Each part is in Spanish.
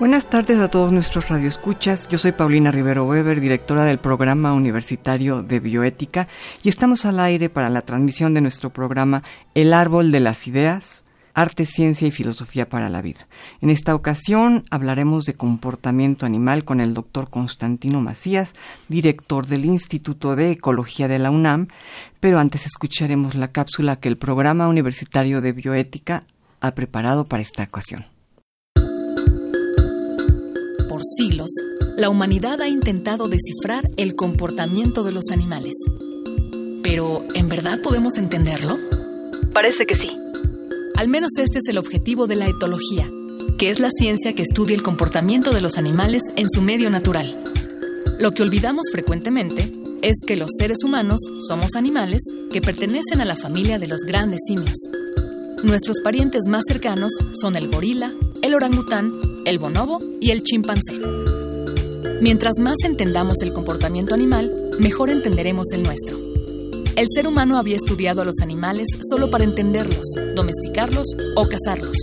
Buenas tardes a todos nuestros radioescuchas. Yo soy Paulina Rivero Weber, directora del Programa Universitario de Bioética, y estamos al aire para la transmisión de nuestro programa El Árbol de las Ideas, Arte, Ciencia y Filosofía para la Vida. En esta ocasión hablaremos de comportamiento animal con el doctor Constantino Macías, director del Instituto de Ecología de la UNAM, pero antes escucharemos la cápsula que el Programa Universitario de Bioética ha preparado para esta ocasión siglos, la humanidad ha intentado descifrar el comportamiento de los animales. Pero, ¿en verdad podemos entenderlo? Parece que sí. Al menos este es el objetivo de la etología, que es la ciencia que estudia el comportamiento de los animales en su medio natural. Lo que olvidamos frecuentemente es que los seres humanos somos animales que pertenecen a la familia de los grandes simios. Nuestros parientes más cercanos son el gorila, el orangután, el bonobo y el chimpancé. Mientras más entendamos el comportamiento animal, mejor entenderemos el nuestro. El ser humano había estudiado a los animales solo para entenderlos, domesticarlos o cazarlos.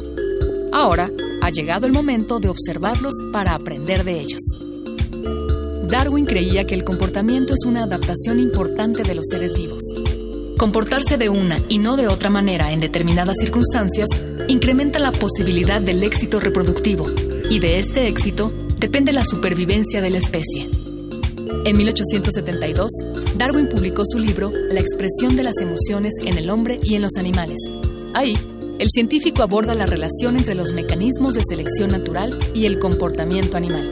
Ahora ha llegado el momento de observarlos para aprender de ellos. Darwin creía que el comportamiento es una adaptación importante de los seres vivos. Comportarse de una y no de otra manera en determinadas circunstancias incrementa la posibilidad del éxito reproductivo y de este éxito depende la supervivencia de la especie. En 1872, Darwin publicó su libro La expresión de las emociones en el hombre y en los animales. Ahí, el científico aborda la relación entre los mecanismos de selección natural y el comportamiento animal.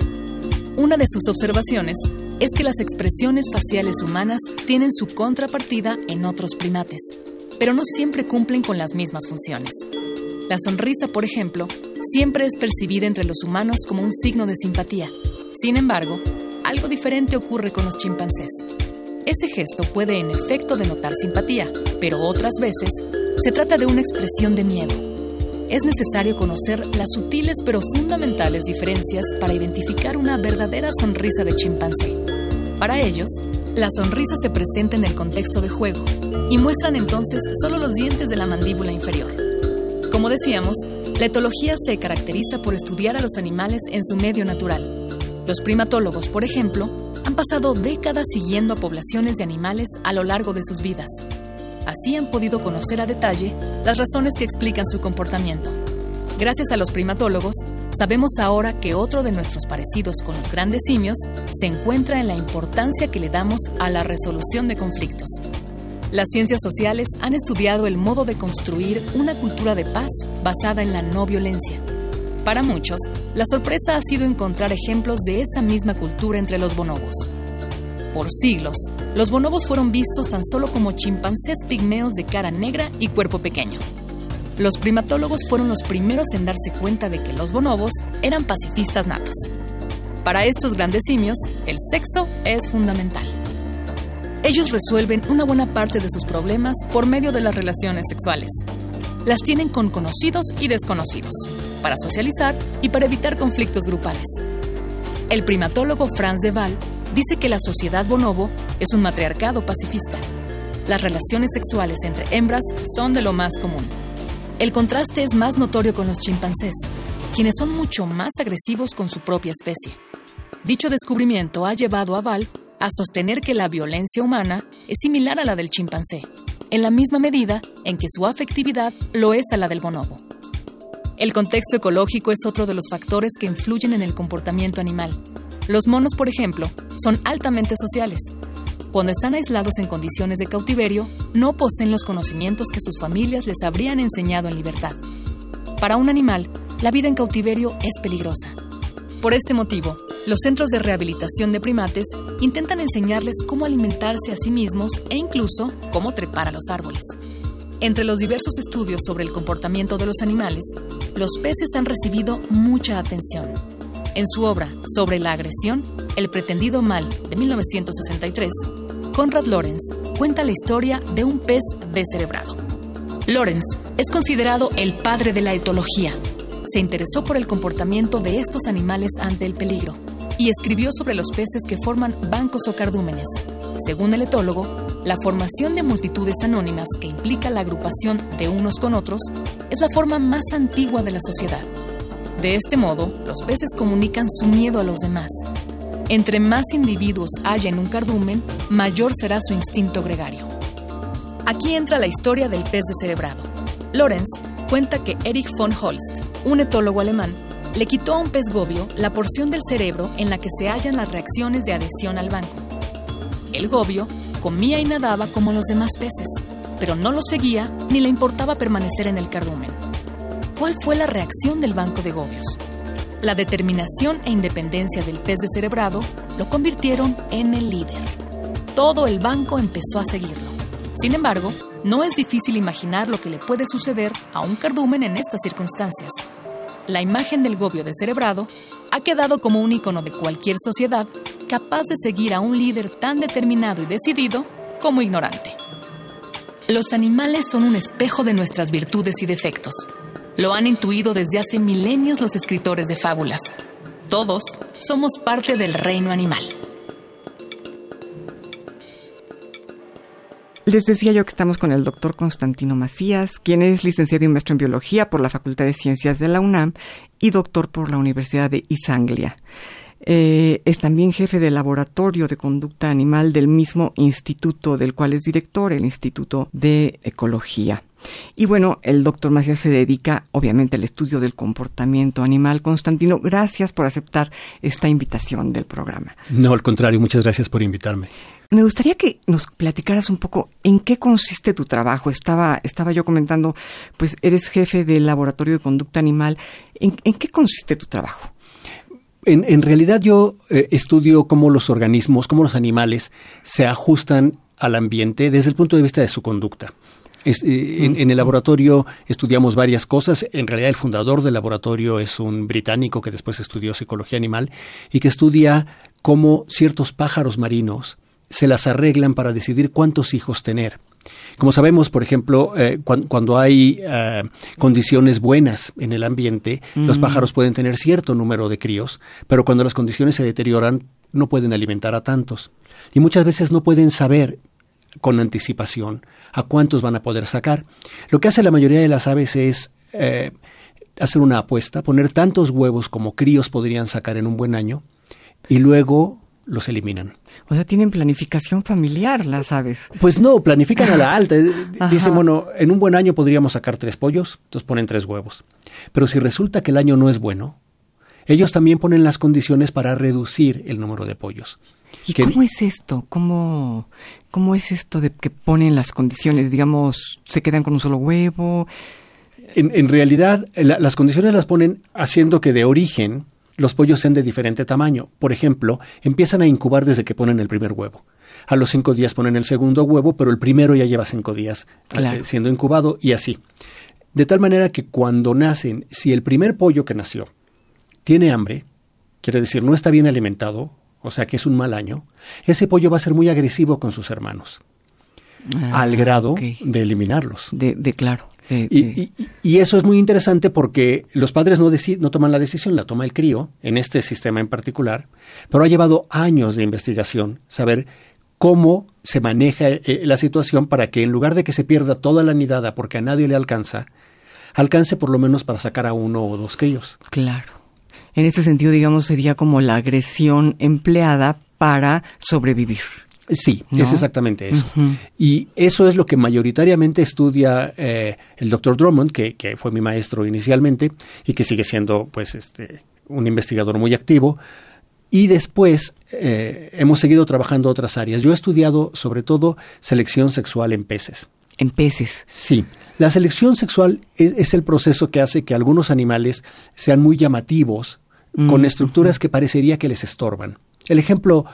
Una de sus observaciones es que las expresiones faciales humanas tienen su contrapartida en otros primates, pero no siempre cumplen con las mismas funciones. La sonrisa, por ejemplo, siempre es percibida entre los humanos como un signo de simpatía. Sin embargo, algo diferente ocurre con los chimpancés. Ese gesto puede en efecto denotar simpatía, pero otras veces se trata de una expresión de miedo es necesario conocer las sutiles pero fundamentales diferencias para identificar una verdadera sonrisa de chimpancé. Para ellos, la sonrisa se presenta en el contexto de juego y muestran entonces solo los dientes de la mandíbula inferior. Como decíamos, la etología se caracteriza por estudiar a los animales en su medio natural. Los primatólogos, por ejemplo, han pasado décadas siguiendo a poblaciones de animales a lo largo de sus vidas Así han podido conocer a detalle las razones que explican su comportamiento. Gracias a los primatólogos, sabemos ahora que otro de nuestros parecidos con los grandes simios se encuentra en la importancia que le damos a la resolución de conflictos. Las ciencias sociales han estudiado el modo de construir una cultura de paz basada en la no violencia. Para muchos, la sorpresa ha sido encontrar ejemplos de esa misma cultura entre los bonobos. Por siglos, los bonobos fueron vistos tan solo como chimpancés pigmeos de cara negra y cuerpo pequeño. Los primatólogos fueron los primeros en darse cuenta de que los bonobos eran pacifistas natos. Para estos grandes simios, el sexo es fundamental. Ellos resuelven una buena parte de sus problemas por medio de las relaciones sexuales. Las tienen con conocidos y desconocidos, para socializar y para evitar conflictos grupales. El primatólogo Franz de Waal dice que la sociedad bonobo es un matriarcado pacifista. Las relaciones sexuales entre hembras son de lo más común. El contraste es más notorio con los chimpancés, quienes son mucho más agresivos con su propia especie. Dicho descubrimiento ha llevado a Val a sostener que la violencia humana es similar a la del chimpancé, en la misma medida en que su afectividad lo es a la del bonobo. El contexto ecológico es otro de los factores que influyen en el comportamiento animal, los monos, por ejemplo, son altamente sociales. Cuando están aislados en condiciones de cautiverio, no poseen los conocimientos que sus familias les habrían enseñado en libertad. Para un animal, la vida en cautiverio es peligrosa. Por este motivo, los centros de rehabilitación de primates intentan enseñarles cómo alimentarse a sí mismos e incluso cómo trepar a los árboles. Entre los diversos estudios sobre el comportamiento de los animales, los peces han recibido mucha atención. En su obra Sobre la agresión, el pretendido mal de 1963, Conrad Lorenz cuenta la historia de un pez descerebrado. Lorenz es considerado el padre de la etología. Se interesó por el comportamiento de estos animales ante el peligro y escribió sobre los peces que forman bancos o cardúmenes. Según el etólogo, la formación de multitudes anónimas que implica la agrupación de unos con otros es la forma más antigua de la sociedad. De este modo, los peces comunican su miedo a los demás. Entre más individuos haya en un cardumen, mayor será su instinto gregario. Aquí entra la historia del pez descerebrado. Lorenz cuenta que Erich von Holst, un etólogo alemán, le quitó a un pez gobio la porción del cerebro en la que se hallan las reacciones de adhesión al banco. El gobio comía y nadaba como los demás peces, pero no lo seguía ni le importaba permanecer en el cardumen. ¿Cuál fue la reacción del banco de gobios? La determinación e independencia del pez descerebrado lo convirtieron en el líder. Todo el banco empezó a seguirlo. Sin embargo, no es difícil imaginar lo que le puede suceder a un cardumen en estas circunstancias la imagen del gobio descerebrado ha quedado como un icono de cualquier sociedad capaz de seguir a un líder tan determinado y decidido como ignorante. Los animales son un espejo de nuestras virtudes y defectos. Lo han intuido desde hace milenios los escritores de fábulas. Todos somos parte del reino animal. Les decía yo que estamos con el doctor Constantino Macías, quien es licenciado y maestro en biología por la Facultad de Ciencias de la UNAM y doctor por la Universidad de East Anglia. Eh, es también jefe del laboratorio de conducta animal del mismo instituto del cual es director, el Instituto de Ecología. Y bueno, el doctor Macías se dedica obviamente al estudio del comportamiento animal. Constantino, gracias por aceptar esta invitación del programa. No, al contrario, muchas gracias por invitarme. Me gustaría que nos platicaras un poco en qué consiste tu trabajo. Estaba, estaba yo comentando, pues eres jefe del laboratorio de conducta animal. ¿En, qué consiste tu trabajo? En, realidad yo eh, estudio cómo los organismos, cómo los animales se ajustan al ambiente desde el punto de vista de su conducta. Eh, en, en, el laboratorio estudiamos varias cosas. En realidad el fundador del laboratorio es un británico que después estudió psicología animal y que estudia cómo ciertos pájaros marinos se las arreglan para decidir cuántos hijos tener. Como sabemos, por ejemplo, eh, cuando hay eh, condiciones buenas en el ambiente, los pájaros pueden tener cierto número de críos, pero cuando las condiciones se deterioran, no pueden alimentar a tantos. Y muchas veces no pueden saber con anticipación a cuántos van a poder sacar. Lo que hace la mayoría de las aves es eh, hacer una apuesta, poner tantos huevos como críos podrían sacar en un buen año, y luego los eliminan. O sea, tienen planificación familiar las aves. Pues no, planifican a la alta. Dicen, bueno, en un buen año podríamos sacar tres pollos, entonces ponen tres huevos. Pero si resulta que el año no es bueno, ellos también ponen las condiciones para reducir el número de pollos. ¿Y cómo es esto? ¿Cómo, ¿Cómo es esto de que ponen las condiciones? Digamos, ¿se quedan con un solo huevo? En, en realidad, las condiciones las ponen haciendo que de origen los pollos sean de diferente tamaño. Por ejemplo, empiezan a incubar desde que ponen el primer huevo. A los cinco días ponen el segundo huevo, pero el primero ya lleva cinco días eh, siendo incubado y así. De tal manera que cuando nacen, si el primer pollo que nació tiene hambre, quiere decir no está bien alimentado, o sea que es un mal año, ese pollo va a ser muy agresivo con sus hermanos, ah, al grado de eliminarlos. De, de claro y, eso es muy interesante porque los padres no, no toman la decisión, la toma el crío, en este sistema en particular, pero ha llevado años de investigación saber cómo se maneja eh, la situación para que en lugar de que se pierda toda la nidada porque a nadie le alcanza, alcance por lo menos para sacar a uno o dos críos. Claro. En ese sentido, digamos, sería como la agresión empleada para sobrevivir. Sí, es exactamente eso. Y eso es lo que mayoritariamente estudia eh, el doctor Drummond, que, que, fue mi maestro inicialmente y que sigue siendo pues este, un investigador muy activo. Y después eh, hemos seguido trabajando otras áreas. Yo he estudiado sobre todo selección sexual en peces. En peces. Sí. La selección sexual es, el proceso que hace que algunos animales sean muy llamativos, con mm, estructuras que parecería que les estorban. El ejemplo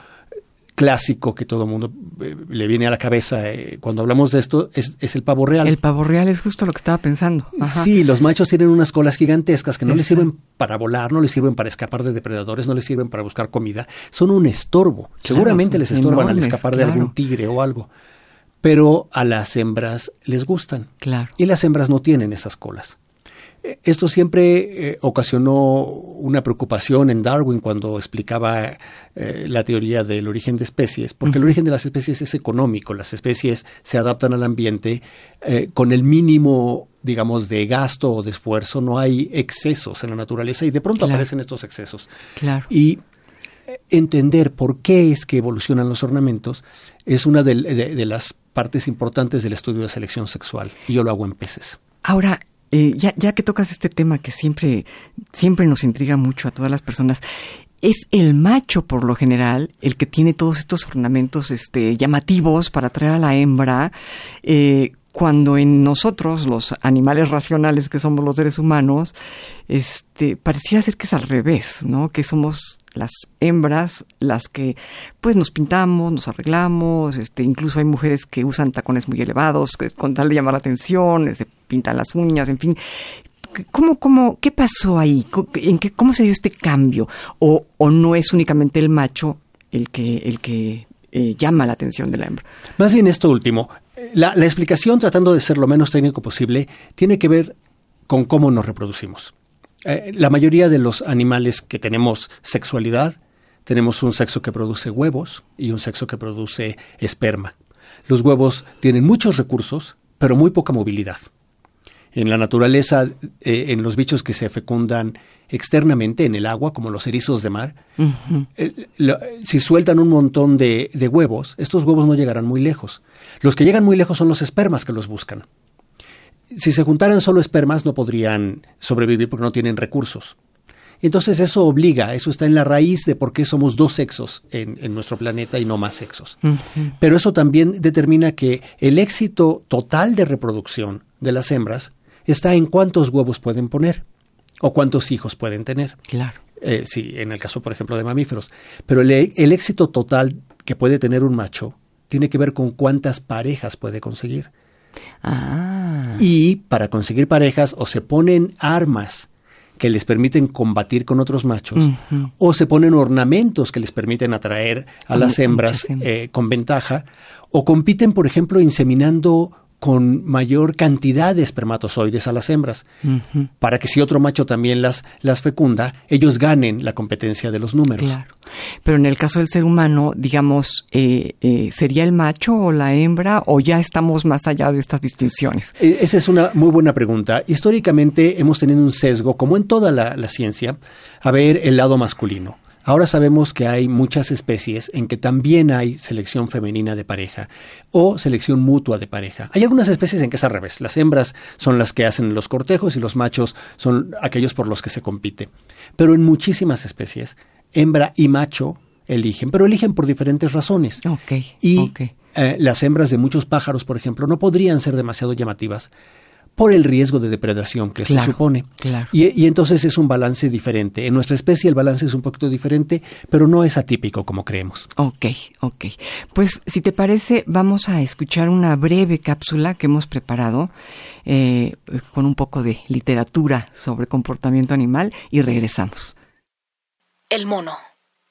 clásico que todo el mundo eh, le viene a la cabeza eh, cuando hablamos de esto es, el pavo real. El pavo real es justo lo que estaba pensando. Sí, los machos tienen unas colas gigantescas que no les sirven para volar, no les sirven para escapar de depredadores, no les sirven para buscar comida. Son un estorbo. Seguramente les estorban al escapar de algún tigre o algo. Pero a las hembras les gustan. Claro. Y las hembras no tienen esas colas. Esto siempre eh, ocasionó una preocupación en Darwin cuando explicaba eh, la teoría del origen de especies, porque el origen de las especies es económico, las especies se adaptan al ambiente eh, con el mínimo, digamos, de gasto o de esfuerzo, no hay excesos en la naturaleza y de pronto aparecen estos excesos. Claro. Y entender por qué es que evolucionan los ornamentos es una de las partes importantes del estudio de selección sexual, y yo lo hago en peces. Ahora, eh, ya, ya que tocas este tema que siempre, siempre nos intriga mucho a todas las personas, es el macho por lo general el que tiene todos estos ornamentos este, llamativos para atraer a la hembra, eh, cuando en nosotros, los animales racionales que somos los seres humanos, este, parecía ser que es al revés, ¿no? Que somos las hembras las que pues nos pintamos, nos arreglamos, este, incluso hay mujeres que usan tacones muy elevados con tal de llamar la atención, se pintan las uñas, en fin. ¿Cómo, cómo, ¿Qué pasó ahí? ¿En qué, ¿Cómo se dio este cambio? ¿O, o no es únicamente el macho el que, el que eh, llama la atención de la hembra? Más bien esto último. La, la explicación, tratando de ser lo menos técnico posible, tiene que ver con cómo nos reproducimos. Eh, la mayoría de los animales que tenemos sexualidad, tenemos un sexo que produce huevos y un sexo que produce esperma. Los huevos tienen muchos recursos, pero muy poca movilidad. En la naturaleza, eh, en los bichos que se fecundan externamente en el agua, como los erizos de mar, eh, si sueltan un montón de huevos, estos huevos no llegarán muy lejos. Los que llegan muy lejos son los espermas que los buscan si se juntaran solo espermas no podrían sobrevivir porque no tienen recursos. Entonces eso obliga, eso está en la raíz de por qué somos dos sexos en, nuestro planeta y no más sexos. Pero eso también determina que el éxito total de reproducción de las hembras está en cuántos huevos pueden poner o cuántos hijos pueden tener. Claro. Eh, sí, en el caso, por ejemplo, de mamíferos. Pero el, el éxito total que puede tener un macho tiene que ver con cuántas parejas puede conseguir. Ah. Y para conseguir parejas o se ponen armas que les permiten combatir con otros machos, o se ponen ornamentos que les permiten atraer a las hembras eh, con ventaja, o compiten, por ejemplo, inseminando con mayor cantidad de espermatozoides a las hembras, para que si otro macho también las, las fecunda, ellos ganen la competencia de los números. Claro. Pero en el caso del ser humano, digamos, eh, eh, ¿sería el macho o la hembra o ya estamos más allá de estas distinciones? E, esa es una muy buena pregunta. Históricamente hemos tenido un sesgo, como en toda la ciencia, a ver el lado masculino. Ahora sabemos que hay muchas especies en que también hay selección femenina de pareja o selección mutua de pareja. Hay algunas especies en que es al revés. Las hembras son las que hacen los cortejos y los machos son aquellos por los que se compite. Pero en muchísimas especies, hembra y macho eligen, pero eligen por diferentes razones. y eh, las hembras de muchos pájaros, por ejemplo, no podrían ser demasiado llamativas por el riesgo de depredación que se supone. Y, entonces es un balance diferente. En nuestra especie el balance es un poquito diferente, pero no es atípico como creemos. Ok, ok. Pues si te parece, vamos a escuchar una breve cápsula que hemos preparado eh, con un poco de literatura sobre comportamiento animal y regresamos. El mono.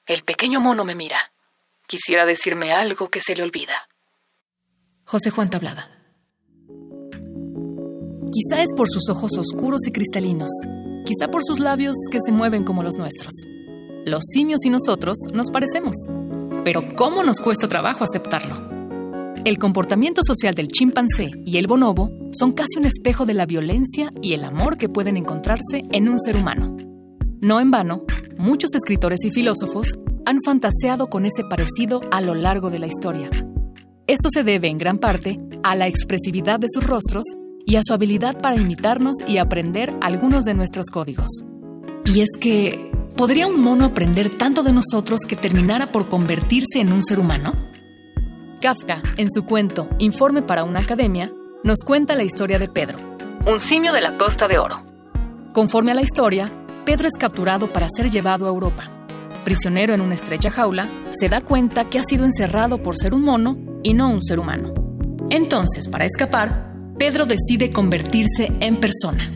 El pequeño mono me mira. Quisiera decirme algo que se le olvida. José Juan Tablada. Quizá es por sus ojos oscuros y cristalinos, quizá por sus labios que se mueven como los nuestros. Los simios y nosotros nos parecemos, pero ¿cómo nos cuesta trabajo aceptarlo? El comportamiento social del chimpancé y el bonobo son casi un espejo de la violencia y el amor que pueden encontrarse en un ser humano. No en vano, muchos escritores y filósofos han fantaseado con ese parecido a lo largo de la historia. Esto se debe en gran parte a la expresividad de sus rostros y a su habilidad para imitarnos y aprender algunos de nuestros códigos. Y es que, ¿podría un mono aprender tanto de nosotros que terminara por convertirse en un ser humano? Kafka, en su cuento Informe para una academia, nos cuenta la historia de Pedro, un simio de la Costa de Oro. Conforme a la historia, Pedro es capturado para ser llevado a Europa. prisionero en una estrecha jaula, se da cuenta que ha sido encerrado por ser un mono y no un ser humano. Entonces, para escapar, Pedro decide convertirse en persona.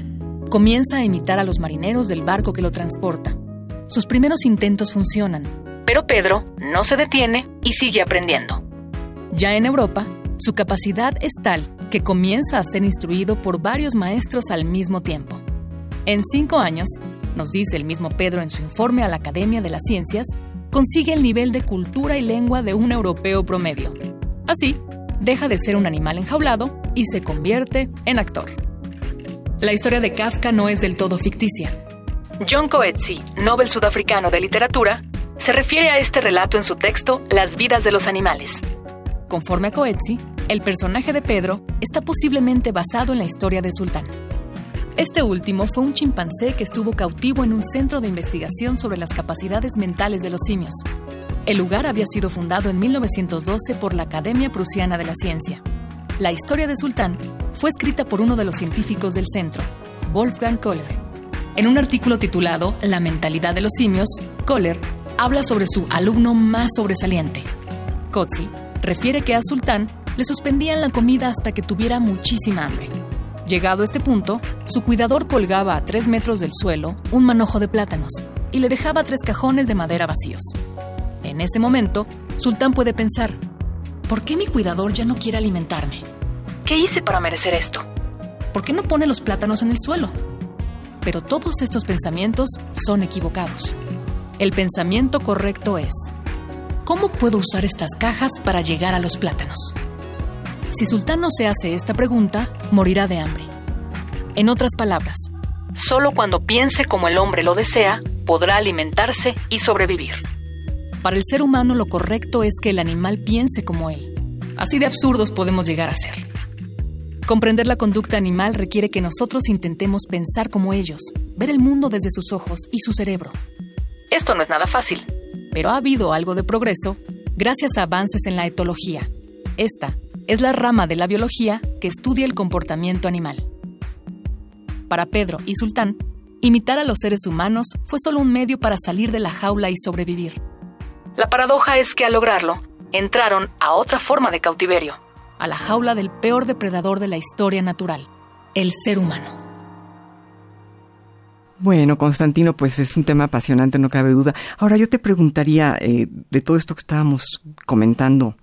Comienza a imitar a los marineros del barco que lo transporta. Sus primeros intentos funcionan, pero Pedro no se detiene y sigue aprendiendo. Ya en Europa, su capacidad es tal que comienza a ser instruido por varios maestros al mismo tiempo. En cinco años, nos dice el mismo Pedro en su informe a la Academia de las Ciencias, consigue el nivel de cultura y lengua de un europeo promedio. Así, deja de ser un animal enjaulado y se convierte en actor. La historia de Kafka no es del todo ficticia. John Coetzee, Nobel sudafricano de literatura, se refiere a este relato en su texto Las vidas de los animales. Conforme a Coetzee, el personaje de Pedro está posiblemente basado en la historia de Sultán. Este último fue un chimpancé que estuvo cautivo en un centro de investigación sobre las capacidades mentales de los simios. El lugar había sido fundado en 1912 por la Academia Prusiana de la Ciencia. La historia de Sultán fue escrita por uno de los científicos del centro, Wolfgang Kohler. En un artículo titulado La mentalidad de los simios, Kohler habla sobre su alumno más sobresaliente. Kotzi refiere que a Sultán le suspendían la comida hasta que tuviera muchísima hambre. Llegado a este punto, su cuidador colgaba a tres metros del suelo un manojo de plátanos y le dejaba tres cajones de madera vacíos. En ese momento, Sultán puede pensar, ¿por qué mi cuidador ya no quiere alimentarme? ¿Qué hice para merecer esto? ¿Por qué no pone los plátanos en el suelo? Pero todos estos pensamientos son equivocados. El pensamiento correcto es, ¿cómo puedo usar estas cajas para llegar a los plátanos? Si Sultán no se hace esta pregunta, morirá de hambre. En otras palabras, solo cuando piense como el hombre lo desea, podrá alimentarse y sobrevivir. Para el ser humano lo correcto es que el animal piense como él. Así de absurdos podemos llegar a ser. Comprender la conducta animal requiere que nosotros intentemos pensar como ellos, ver el mundo desde sus ojos y su cerebro. Esto no es nada fácil, pero ha habido algo de progreso gracias a avances en la etología. Esta es la rama de la biología que estudia el comportamiento animal. Para Pedro y Sultán, imitar a los seres humanos fue solo un medio para salir de la jaula y sobrevivir. La paradoja es que al lograrlo, entraron a otra forma de cautiverio, a la jaula del peor depredador de la historia natural, el ser humano. Bueno, Constantino, pues es un tema apasionante, no cabe duda. Ahora yo te preguntaría, eh, de todo esto que estábamos comentando,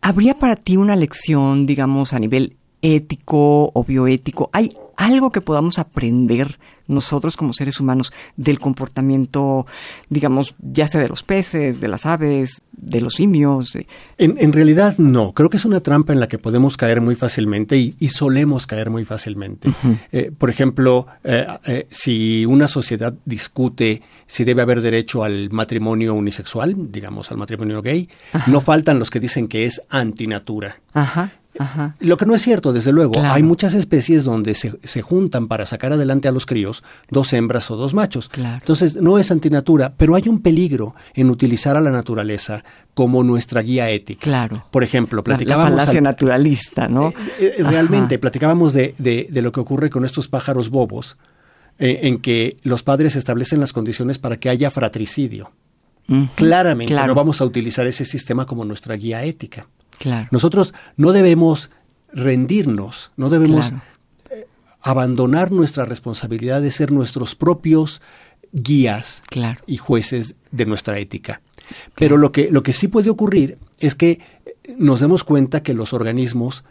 ¿Habría para ti una lección, digamos, a nivel ético o bioético? ¿Hay algo que podamos aprender nosotros como seres humanos del comportamiento, digamos, ya sea de los peces, de las aves, de los simios? En, realidad no, creo que es una trampa en la que podemos caer muy fácilmente y, solemos caer muy fácilmente. Eh, por ejemplo, eh, eh, si una sociedad discute si debe haber derecho al matrimonio unisexual, digamos al matrimonio gay, no faltan los que dicen que es antinatura. Ajá. Lo que no es cierto, desde luego. Hay muchas especies donde se, se, juntan para sacar adelante a los críos dos hembras o dos machos. Entonces, no es antinatura, pero hay un peligro en utilizar a la naturaleza como nuestra guía ética. Claro. Por ejemplo, platicábamos... La, la naturalista, ¿no? Eh, eh, realmente, platicábamos de, de, lo que ocurre con estos pájaros bobos, eh, en que los padres establecen las condiciones para que haya fratricidio. Claramente no vamos a utilizar ese sistema como nuestra guía ética. Nosotros no debemos rendirnos, no debemos eh, abandonar nuestra responsabilidad de ser nuestros propios guías y jueces de nuestra ética. Pero lo que, lo que sí puede ocurrir es que nos demos cuenta que los organismos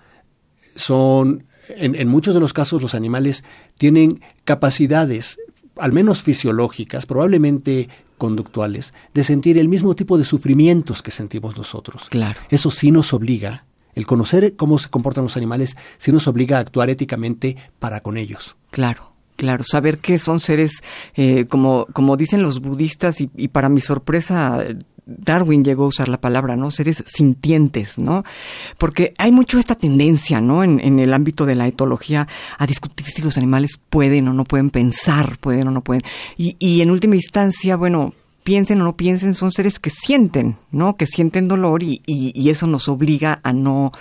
son, en, en muchos de los casos los animales tienen capacidades, al menos fisiológicas, probablemente conductuales de sentir el mismo tipo de sufrimientos que sentimos nosotros. Claro. Eso sí nos obliga, el conocer cómo se comportan los animales, sí nos obliga a actuar éticamente para con ellos. Claro. Claro, saber que son seres, eh, como, como dicen los budistas, y, y para mi sorpresa, Darwin llegó a usar la palabra, ¿no? Seres sintientes, ¿no? Porque hay mucho esta tendencia, ¿no? En, en, el ámbito de la etología a discutir si los animales pueden o no pueden pensar, pueden o no pueden. Y, y en última instancia, bueno, piensen o no piensen, son seres que sienten, ¿no? Que sienten dolor y, y, eso nos obliga a no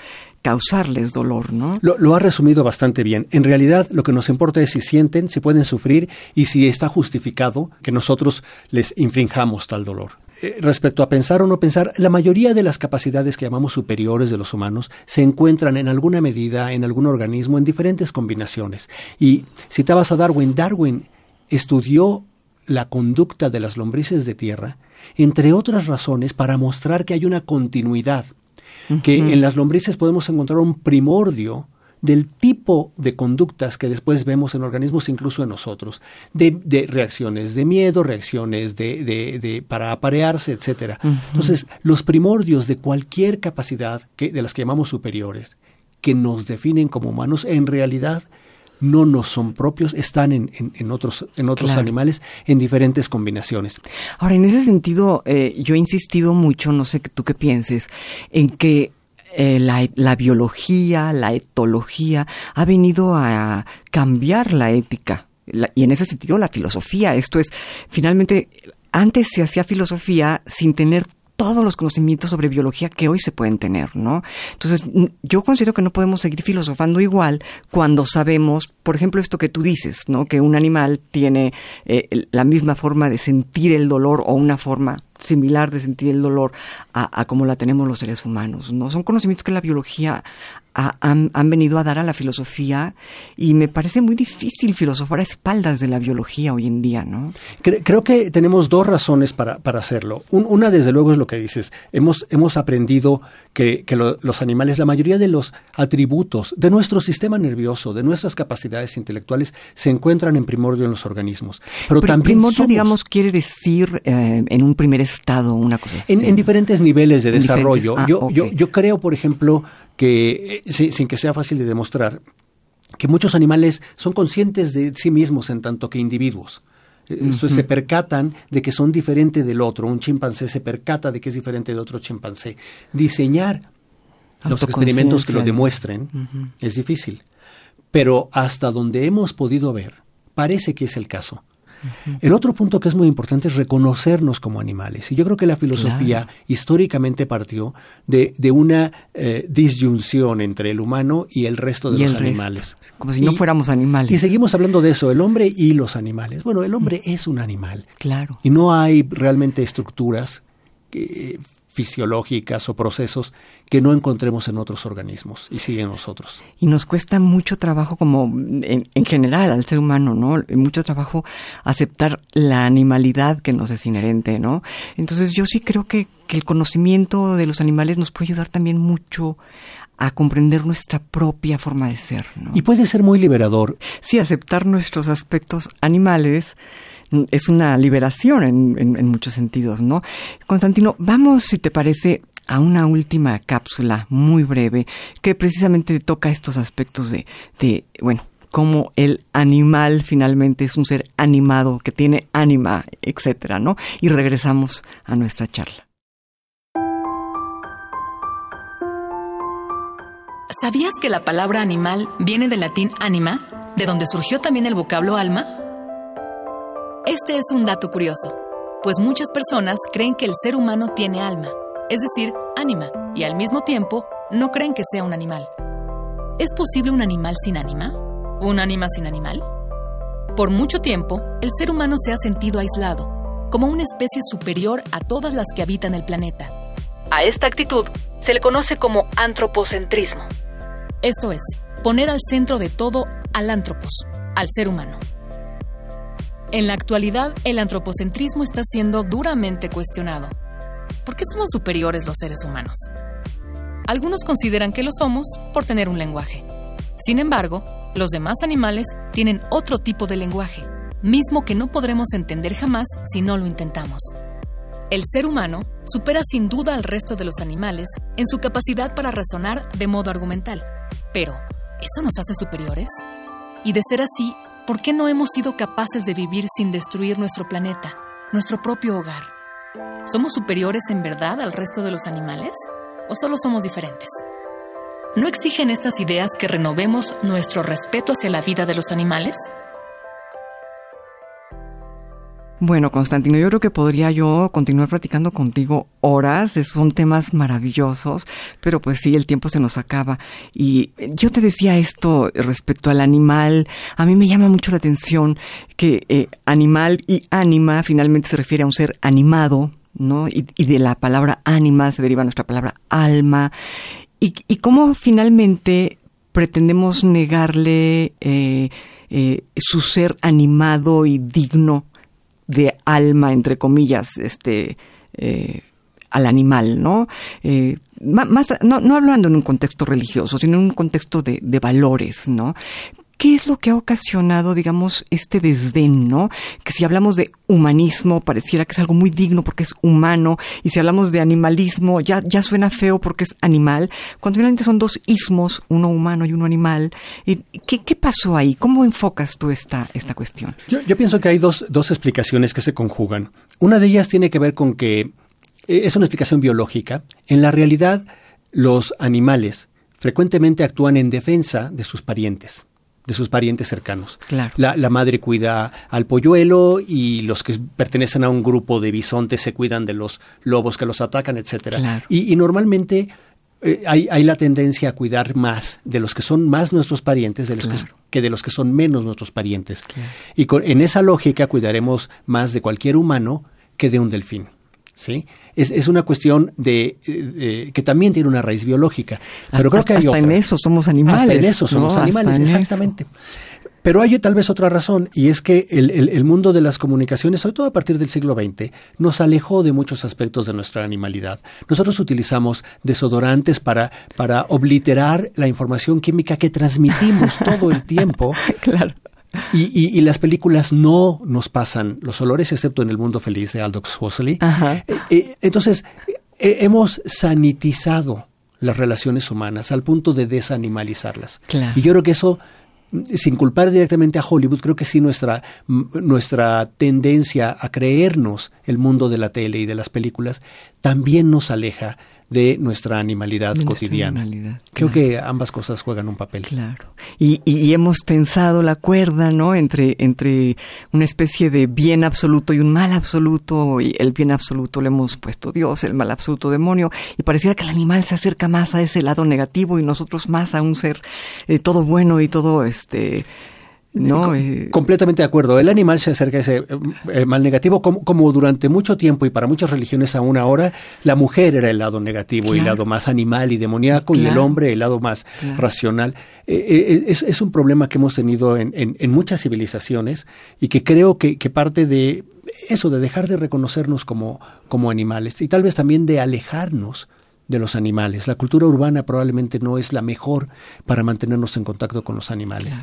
causarles dolor, ¿no? Lo, lo, ha resumido bastante bien. En realidad, lo que nos importa es si sienten, si pueden sufrir y si está justificado que nosotros les infringamos tal dolor. Eh, respecto a pensar o no pensar, la mayoría de las capacidades que llamamos superiores de los humanos se encuentran en alguna medida en algún organismo en diferentes combinaciones. Y citabas a Darwin, Darwin estudió la conducta de las lombrices de tierra, entre otras razones para mostrar que hay una continuidad, que en las lombrices podemos encontrar un primordio del tipo de conductas que después vemos en organismos, incluso en nosotros, de, reacciones de miedo, reacciones de, de, para aparearse, etcétera. Entonces, los primordios de cualquier capacidad que, de las que llamamos superiores, que nos definen como humanos, en realidad no nos son propios, están en, en, otros, en otros animales en diferentes combinaciones. Ahora, en ese sentido, eh, yo he insistido mucho, no sé tú qué pienses, en que eh, la, biología, la etología, ha venido a cambiar la ética. y en ese sentido la filosofía. Esto es, finalmente, antes se hacía filosofía sin tener todos los conocimientos sobre biología que hoy se pueden tener, ¿no? Entonces, yo considero que no podemos seguir filosofando igual cuando sabemos, por ejemplo, esto que tú dices, ¿no? Que un animal tiene eh, la misma forma de sentir el dolor o una forma similar de sentir el dolor a, a, como la tenemos los seres humanos. ¿no? Son conocimientos que la biología han, venido a dar a la filosofía y me parece muy difícil filosofar a espaldas de la biología hoy en día. ¿no? Creo, que tenemos dos razones para, para hacerlo. una, desde luego, es lo que dices. Hemos, hemos aprendido que, que los animales, la mayoría de los atributos de nuestro sistema nervioso, de nuestras capacidades intelectuales, se encuentran en primordio en los organismos. Pero, también primordio, digamos, quiere decir eh, en un primer estado, una cosa así. En, diferentes niveles de desarrollo. Ah, yo, yo, yo creo, por ejemplo, que, eh, sin que sea fácil de demostrar, que muchos animales son conscientes de sí mismos en tanto que individuos. Eh, esto se percatan de que son diferentes del otro. Un chimpancé se percata de que es diferente de otro chimpancé. Diseñar los experimentos que lo demuestren es difícil. Pero hasta donde hemos podido ver, parece que es el caso. El otro punto que es muy importante es reconocernos como animales. Y yo creo que la filosofía históricamente partió de, de una eh, disyunción entre el humano y el resto de los animales. Como si no fuéramos animales. Y seguimos hablando de eso, el hombre y los animales. Bueno, el hombre es un animal. Claro. Y no hay realmente estructuras que, fisiológicas o procesos que no encontremos en otros organismos y siguen nosotros. Y nos cuesta mucho trabajo como en, general al ser humano, ¿no? Mucho trabajo aceptar la animalidad que nos es inherente, ¿no? Entonces yo sí creo que, que el conocimiento de los animales nos puede ayudar también mucho a comprender nuestra propia forma de ser. ¿no? Y puede ser muy liberador. Sí, aceptar nuestros aspectos animales es una liberación en, muchos sentidos, ¿no? Constantino, vamos, si te parece, a una última cápsula muy breve que precisamente toca estos aspectos de, de bueno, cómo el animal finalmente es un ser animado, que tiene ánima, etcétera, ¿no? Y regresamos a nuestra charla. ¿Sabías que la palabra animal viene del latín anima, de donde surgió también el vocablo alma? Este es un dato curioso, pues muchas personas creen que el ser humano tiene alma, es decir, ánima, y al mismo tiempo no creen que sea un animal. ¿Es posible un animal sin ánima? ¿Un ánima sin animal? Por mucho tiempo, el ser humano se ha sentido aislado, como una especie superior a todas las que habitan el planeta. A esta actitud se le conoce como antropocentrismo. Esto es, poner al centro de todo al antropos, al ser humano. En la actualidad, el antropocentrismo está siendo duramente cuestionado. ¿Por qué somos superiores los seres humanos? Algunos consideran que lo somos por tener un lenguaje. Sin embargo, los demás animales tienen otro tipo de lenguaje, mismo que no podremos entender jamás si no lo intentamos. El ser humano supera sin duda al resto de los animales en su capacidad para razonar de modo argumental. Pero, ¿eso nos hace superiores? Y de ser así, ¿Por qué no hemos sido capaces de vivir sin destruir nuestro planeta, nuestro propio hogar? ¿Somos superiores en verdad al resto de los animales? ¿O solo somos diferentes? ¿No exigen estas ideas que renovemos nuestro respeto hacia la vida de los animales? Bueno, Constantino, yo creo que podría yo continuar platicando contigo horas, son temas maravillosos, pero pues sí, el tiempo se nos acaba. Y yo te decía esto respecto al animal, a mí me llama mucho la atención que eh, animal y ánima finalmente se refiere a un ser animado, ¿no? Y, de la palabra ánima se deriva nuestra palabra alma. Y, y cómo finalmente pretendemos negarle eh, eh, su ser animado y digno de alma, entre comillas, este, eh, al animal, ¿no? Eh, más, no, no hablando en un contexto religioso, sino en un contexto de, de valores, ¿no? ¿Qué es lo que ha ocasionado, digamos, este desdén, ¿no? Que si hablamos de humanismo, pareciera que es algo muy digno porque es humano, y si hablamos de animalismo, ya, ya suena feo porque es animal, cuando finalmente son dos ismos, uno humano y uno animal. ¿Qué, qué pasó ahí? ¿Cómo enfocas tú esta, esta cuestión? Yo, yo pienso que hay dos, dos explicaciones que se conjugan. Una de ellas tiene que ver con que eh, es una explicación biológica. En la realidad, los animales frecuentemente actúan en defensa de sus parientes de sus parientes cercanos. Claro. La, la, madre cuida al polluelo y los que pertenecen a un grupo de bisontes se cuidan de los lobos que los atacan, etcétera. Claro. Y, y, normalmente eh, hay, hay, la tendencia a cuidar más de los que son más nuestros parientes de los claro. que, que, de los que son menos nuestros parientes. Claro. Y con, en esa lógica cuidaremos más de cualquier humano que de un delfín. ¿sí? Es, es una cuestión de, que también tiene una raíz biológica. Pero hasta, creo que hay hasta otra. en eso somos animales. Hasta en eso somos ¿no? animales, exactamente. Eso. Pero hay tal vez otra razón, y es que el, el, el, mundo de las comunicaciones, sobre todo a partir del siglo XX, nos alejó de muchos aspectos de nuestra animalidad. Nosotros utilizamos desodorantes para, para obliterar la información química que transmitimos todo el tiempo. claro. Y, y, y, las películas no nos pasan los olores, excepto en El Mundo Feliz de Aldous Huxley. Eh, eh, entonces, eh, hemos sanitizado las relaciones humanas al punto de desanimalizarlas. Claro. Y yo creo que eso, sin culpar directamente a Hollywood, creo que sí nuestra, nuestra tendencia a creernos el mundo de la tele y de las películas también nos aleja de nuestra animalidad de cotidiana. Nuestra animalidad, Creo claro. que ambas cosas juegan un papel. Claro. Y, y, y, hemos tensado la cuerda, ¿no? Entre, entre una especie de bien absoluto y un mal absoluto. Y el bien absoluto le hemos puesto Dios, el mal absoluto demonio. Y pareciera que el animal se acerca más a ese lado negativo y nosotros más a un ser eh, todo bueno y todo este no, eh, completamente de acuerdo. El animal se acerca a ese eh, mal negativo, como, como, durante mucho tiempo y para muchas religiones aún ahora, la mujer era el lado negativo claro. y el lado más animal y demoníaco, claro. y el hombre el lado más claro. racional. Eh, es, es, un problema que hemos tenido en, en, en muchas civilizaciones y que creo que, que, parte de eso, de dejar de reconocernos como, como animales y tal vez también de alejarnos de los animales. La cultura urbana probablemente no es la mejor para mantenernos en contacto con los animales.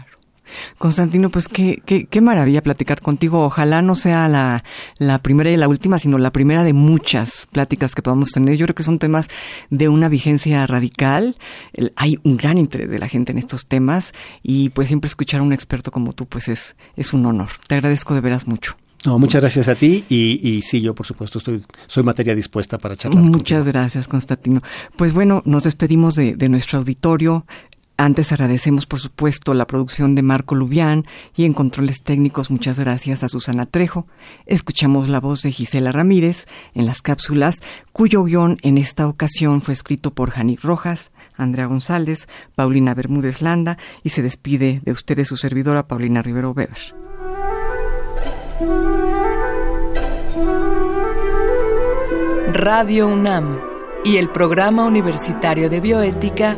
Constantino, pues qué, qué, qué, maravilla platicar contigo. Ojalá no sea la, la primera y la última, sino la primera de muchas pláticas que podamos tener. Yo creo que son temas de una vigencia radical. El, hay un gran interés de la gente en estos temas y pues siempre escuchar a un experto como tú, pues es, es un honor. Te agradezco de veras mucho. No, muchas gracias a ti y, y sí, yo por supuesto estoy, soy materia dispuesta para charlar. Muchas contigo. gracias, Constantino. Pues bueno, nos despedimos de, de nuestro auditorio. Antes agradecemos, por supuesto, la producción de Marco Lubián y en controles técnicos muchas gracias a Susana Trejo. Escuchamos la voz de Gisela Ramírez en las cápsulas, cuyo guion en esta ocasión fue escrito por Janik Rojas, Andrea González, Paulina Bermúdez Landa y se despide de ustedes su servidora Paulina Rivero Weber. Radio UNAM y el Programa Universitario de Bioética